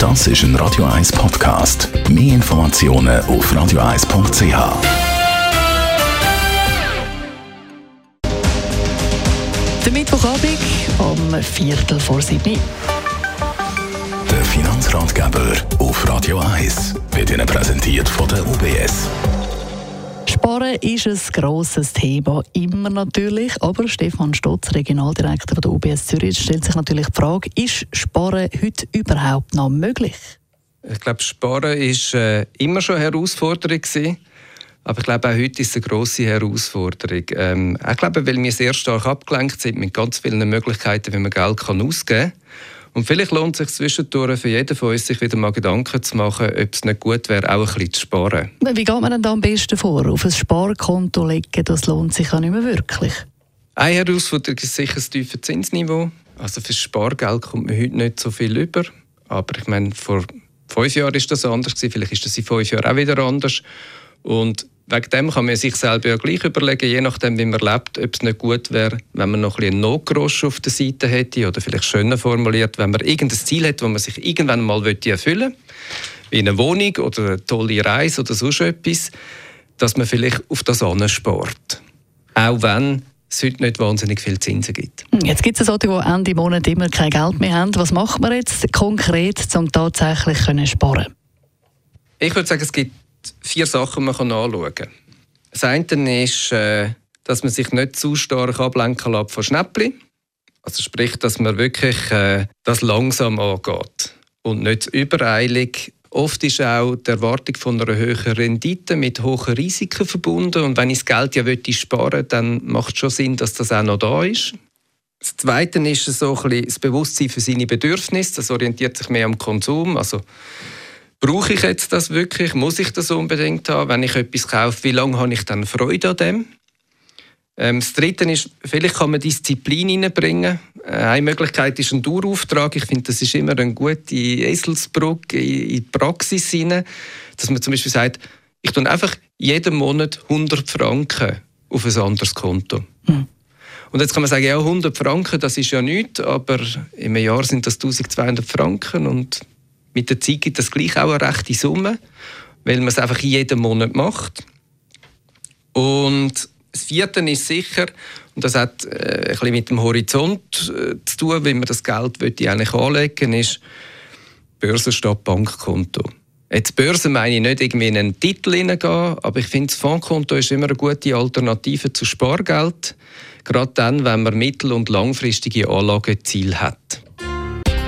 Das ist ein Radio 1 Podcast. Mehr Informationen auf radio1.ch. Der Mittwochabend um Viertel vor sieben. Der Finanzratgeber auf Radio 1 wird Ihnen präsentiert von der UBS. Sparen ist ein grosses Thema, immer natürlich. Aber Stefan Stotz, Regionaldirektor der UBS Zürich, stellt sich natürlich die Frage, ist Sparen heute überhaupt noch möglich? Ich glaube, Sparen ist äh, immer schon eine Herausforderung gewesen. Aber ich glaube, auch heute ist es eine grosse Herausforderung. Ähm, ich glaube, weil wir sehr stark abgelenkt sind mit ganz vielen Möglichkeiten, wie man Geld kann ausgeben kann. Und vielleicht lohnt es sich zwischendurch für jeden von uns, sich wieder mal Gedanken zu machen, ob es nicht gut wäre, auch ein bisschen zu sparen. Wie geht man denn da am besten vor? Auf ein Sparkonto legen, das lohnt sich ja nicht mehr wirklich. Eine Herausforderung ist sicher das tiefe Zinsniveau. Also für Spargeld kommt man heute nicht so viel über. Aber ich meine, vor fünf Jahren ist das anders Vielleicht ist das in fünf Jahren auch wieder anders. Und wegen dem kann man sich selber ja gleich überlegen, je nachdem, wie man lebt, ob es nicht gut wäre, wenn man noch ein bisschen Notgrosch auf der Seite hätte oder vielleicht schöner formuliert, wenn man irgendein Ziel hat, das man sich irgendwann mal erfüllen möchte, wie eine Wohnung oder eine tolle Reise oder so etwas, dass man vielleicht auf das spart. Auch wenn es heute nicht wahnsinnig viel Zinsen gibt. Jetzt gibt es solche, die Ende Monat immer kein Geld mehr haben. Was macht man jetzt konkret, um tatsächlich zu sparen? Ich würde sagen, es gibt vier Sachen man kann anschauen kann. Das eine ist, äh, dass man sich nicht zu stark ablenken lässt von Schnäppchen. Also sprich, dass man wirklich äh, das langsam angeht und nicht übereilig. Oft ist auch die Erwartung von einer höheren Rendite mit hohen Risiken verbunden. Und wenn ich das Geld ja sparen will, dann macht es schon Sinn, dass das auch noch da ist. Das Zweite ist so ein bisschen das Bewusstsein für seine Bedürfnisse. Das orientiert sich mehr am Konsum. Also Brauche ich jetzt das wirklich? Muss ich das unbedingt haben? Wenn ich etwas kaufe, wie lange habe ich dann Freude an dem? Ähm, das Dritte ist, vielleicht kann man Disziplin hineinbringen. Äh, eine Möglichkeit ist ein Dauerauftrag. Ich finde, das ist immer eine gute Eselsbrücke in die Praxis hinein, dass man zum Beispiel sagt, ich tue einfach jeden Monat 100 Franken auf ein anderes Konto. Mhm. Und jetzt kann man sagen, ja, 100 Franken, das ist ja nichts, aber im Jahr sind das 1200 Franken und mit der Zeit gibt das gleich auch eine rechte Summe, weil man es einfach jeden Monat macht. Und das Vierte ist sicher, und das hat äh, ein bisschen mit dem Horizont äh, zu tun, wie man das Geld eigentlich anlegen ist Börse statt Bankkonto. Jetzt Börse meine ich nicht irgendwie in einen Titel hineingehen, aber ich finde, das Fondskonto ist immer eine gute Alternative zu Spargeld, gerade dann, wenn man mittel- und langfristige Anlageziele hat.